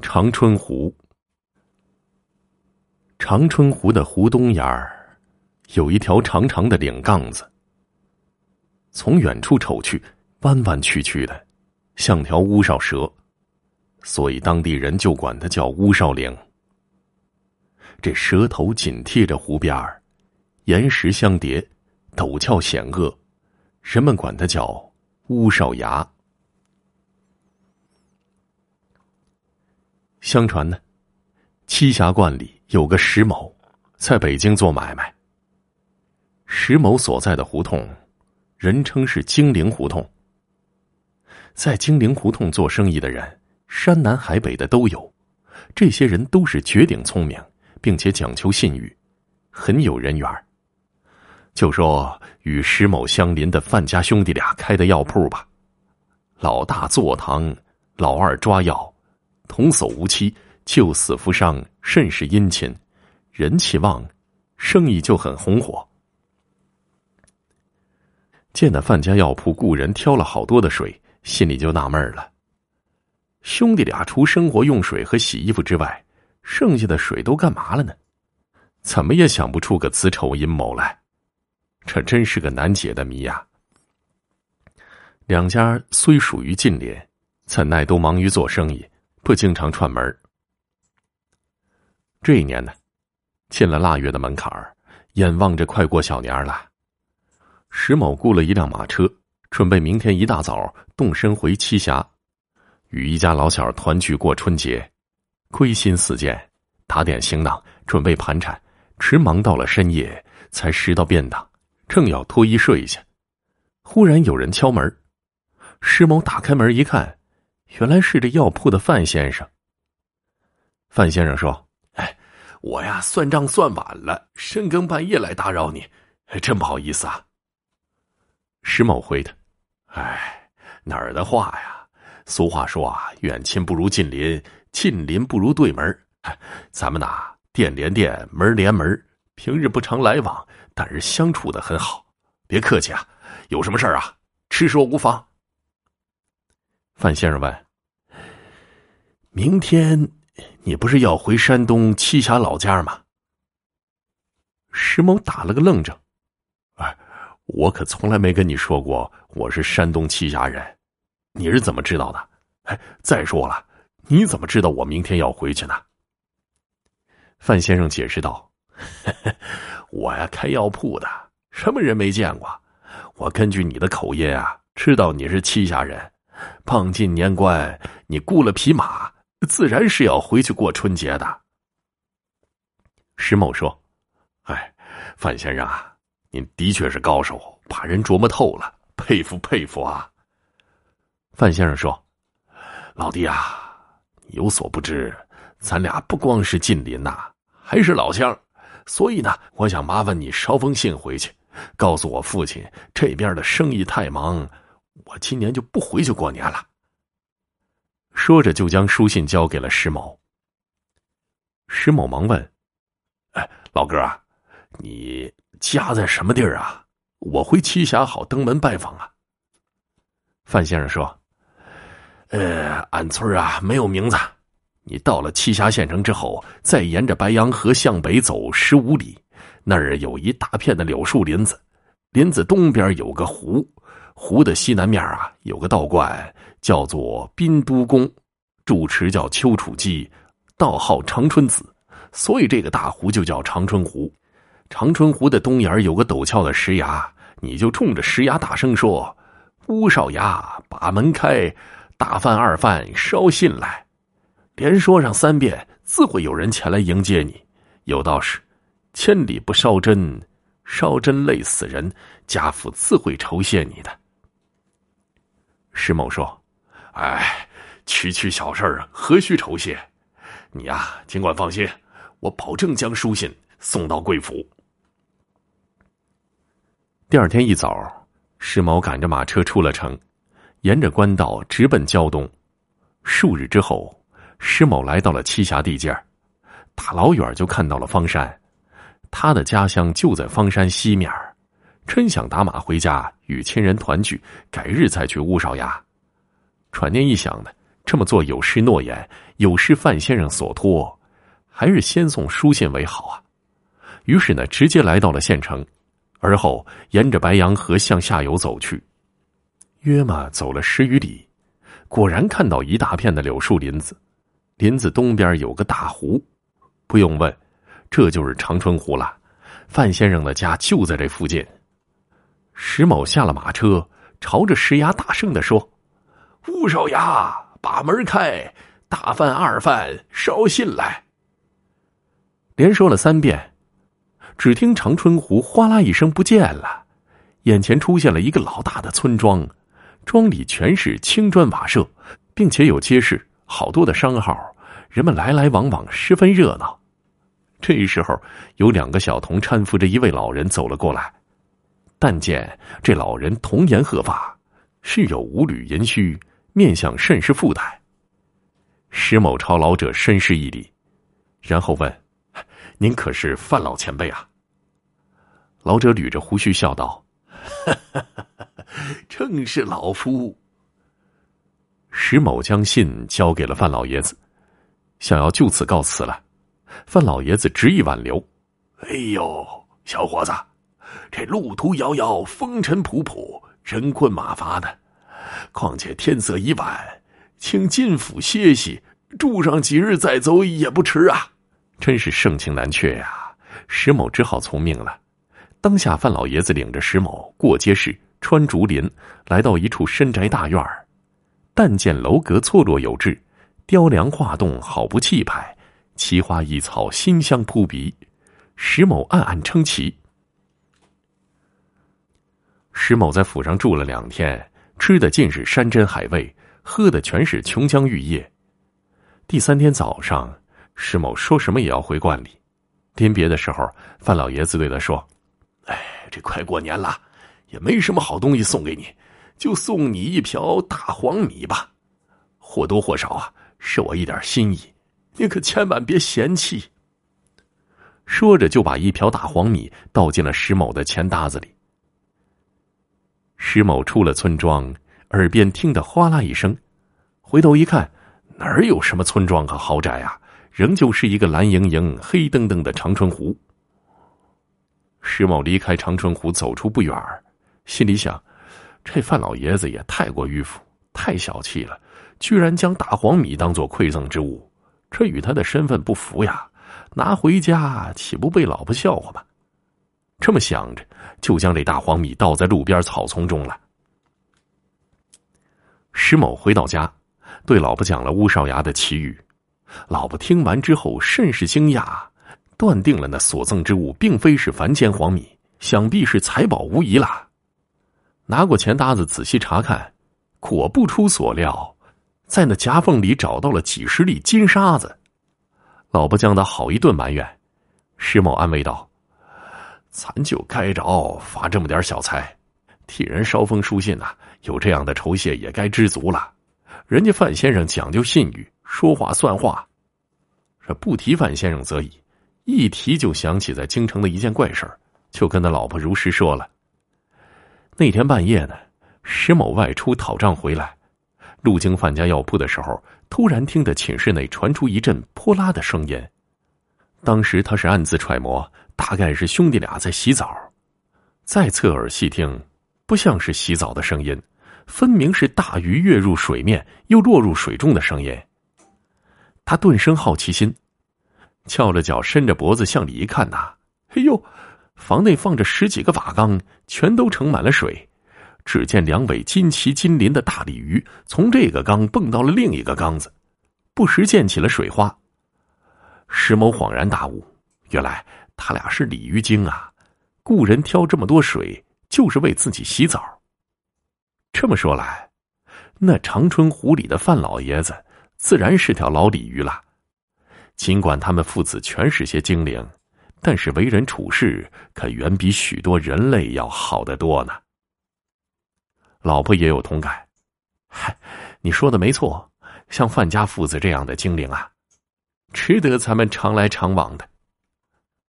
长春湖，长春湖的湖东沿儿有一条长长的岭杠子，从远处瞅去，弯弯曲曲的，像条乌哨蛇，所以当地人就管它叫乌哨岭。这蛇头紧贴着湖边儿，岩石相叠，陡峭险恶，人们管它叫乌哨崖。相传呢，栖霞观里有个石某，在北京做买卖。石某所在的胡同，人称是金陵胡同。在金陵胡同做生意的人，山南海北的都有。这些人都是绝顶聪明，并且讲求信誉，很有人缘。就说与石某相邻的范家兄弟俩开的药铺吧，老大坐堂，老二抓药。童叟无欺，救死扶伤，甚是殷勤，人气旺，生意就很红火。见那范家药铺雇人挑了好多的水，心里就纳闷了：兄弟俩除生活用水和洗衣服之外，剩下的水都干嘛了呢？怎么也想不出个子丑寅卯来，这真是个难解的谜呀！两家虽属于近邻，怎奈都忙于做生意。不经常串门这一年呢，进了腊月的门槛儿，眼望着快过小年了。石某雇了一辆马车，准备明天一大早动身回栖霞，与一家老小团聚过春节。归心似箭，打点行囊，准备盘缠，迟忙到了深夜，才拾到便当，正要脱衣睡下，忽然有人敲门。石某打开门一看。原来是这药铺的范先生。范先生说：“哎，我呀算账算晚了，深更半夜来打扰你，真不好意思啊。”石某回他：“哎，哪儿的话呀？俗话说啊，远亲不如近邻，近邻不如对门。咱们呐，店连店，门连门，平日不常来往，但是相处的很好。别客气啊，有什么事啊？吃说无妨。”范先生问：“明天你不是要回山东栖霞老家吗？”石某打了个愣怔：“哎，我可从来没跟你说过我是山东栖霞人，你是怎么知道的？哎，再说了，你怎么知道我明天要回去呢？”范先生解释道：“ 我呀，开药铺的，什么人没见过？我根据你的口音啊，知道你是栖霞人。”傍近年关，你雇了匹马，自然是要回去过春节的。石某说：“哎，范先生啊，您的确是高手，把人琢磨透了，佩服佩服啊。”范先生说：“老弟啊，有所不知，咱俩不光是近邻呐，还是老乡，所以呢，我想麻烦你捎封信回去，告诉我父亲这边的生意太忙。”我今年就不回去过年了。说着，就将书信交给了石某。石某忙问：“哎，老哥啊，你家在什么地儿啊？我回栖霞好登门拜访啊。”范先生说：“呃，俺村啊没有名字。你到了栖霞县城之后，再沿着白杨河向北走十五里，那儿有一大片的柳树林子，林子东边有个湖。”湖的西南面啊，有个道观，叫做宾都宫，主持叫丘处机，道号长春子，所以这个大湖就叫长春湖。长春湖的东沿有个陡峭的石崖，你就冲着石崖大声说：“乌少牙把门开，大饭二饭捎信来。”连说上三遍，自会有人前来迎接你。有道是：“千里不烧针，烧针累死人。”家父自会酬谢你的。石某说：“哎，区区小事儿，何须酬谢？你呀，尽管放心，我保证将书信送到贵府。”第二天一早，石某赶着马车出了城，沿着官道直奔胶东。数日之后，石某来到了栖霞地界大老远就看到了方山，他的家乡就在方山西面真想打马回家与亲人团聚，改日再去乌哨衙。转念一想呢，这么做有失诺言，有失范先生所托，还是先送书信为好啊。于是呢，直接来到了县城，而后沿着白杨河向下游走去。约嘛走了十余里，果然看到一大片的柳树林子，林子东边有个大湖，不用问，这就是长春湖了。范先生的家就在这附近。石某下了马车，朝着石崖大声的说：“吴少牙，把门开，大贩、二贩捎信来。”连说了三遍。只听长春湖哗啦一声不见了，眼前出现了一个老大的村庄，庄里全是青砖瓦舍，并且有街市，好多的商号，人们来来往往，十分热闹。这时候，有两个小童搀扶着一位老人走了过来，但见这老人童颜鹤发，是有五缕银须，面相甚是富态。石某朝老者深施一礼，然后问。您可是范老前辈啊？老者捋着胡须笑道：“ 正是老夫。”石某将信交给了范老爷子，想要就此告辞了。范老爷子执意挽留：“哎呦，小伙子，这路途遥遥，风尘仆仆，人困马乏的，况且天色已晚，请进府歇息，住上几日再走也不迟啊。”真是盛情难却呀！石某只好从命了。当下，范老爷子领着石某过街市，穿竹林，来到一处深宅大院。但见楼阁错落有致，雕梁画栋，好不气派；奇花异草，馨香扑鼻。石某暗暗称奇。石某在府上住了两天，吃的尽是山珍海味，喝的全是琼浆玉液。第三天早上。石某说什么也要回观里。临别的时候，范老爷子对他说：“哎，这快过年了，也没什么好东西送给你，就送你一瓢大黄米吧，或多或少啊，是我一点心意，你可千万别嫌弃。”说着，就把一瓢大黄米倒进了石某的钱搭子里。石某出了村庄，耳边听得哗啦一声，回头一看，哪儿有什么村庄和豪宅啊？仍旧是一个蓝盈盈、黑登登的长春湖。石某离开长春湖，走出不远心里想：这范老爷子也太过迂腐，太小气了，居然将大黄米当做馈赠之物，这与他的身份不符呀！拿回家岂不被老婆笑话吗？这么想着，就将这大黄米倒在路边草丛中了。石某回到家，对老婆讲了乌少牙的奇遇。老婆听完之后甚是惊讶，断定了那所赠之物并非是凡间黄米，想必是财宝无疑了。拿过钱搭子仔细查看，果不出所料，在那夹缝里找到了几十粒金沙子。老婆将他好一顿埋怨，石某安慰道：“咱就该着发这么点小财，替人捎封书信呐，有这样的酬谢也该知足了。人家范先生讲究信誉。”说话算话，这不提范先生则已，一提就想起在京城的一件怪事就跟他老婆如实说了。那天半夜呢，石某外出讨账回来，路经范家药铺的时候，突然听得寝室内传出一阵泼拉的声音。当时他是暗自揣摩，大概是兄弟俩在洗澡。再侧耳细听，不像是洗澡的声音，分明是大鱼跃入水面又落入水中的声音。他顿生好奇心，翘着脚，伸着脖子向里一看，呐，哎呦，房内放着十几个瓦缸，全都盛满了水。只见两尾金鳍金鳞的大鲤鱼从这个缸蹦到了另一个缸子，不时溅起了水花。石某恍然大悟，原来他俩是鲤鱼精啊！雇人挑这么多水，就是为自己洗澡。这么说来，那长春湖里的范老爷子。自然是条老鲤鱼了。尽管他们父子全是些精灵，但是为人处事可远比许多人类要好得多呢。老婆也有同感，嗨，你说的没错，像范家父子这样的精灵啊，值得咱们常来常往的。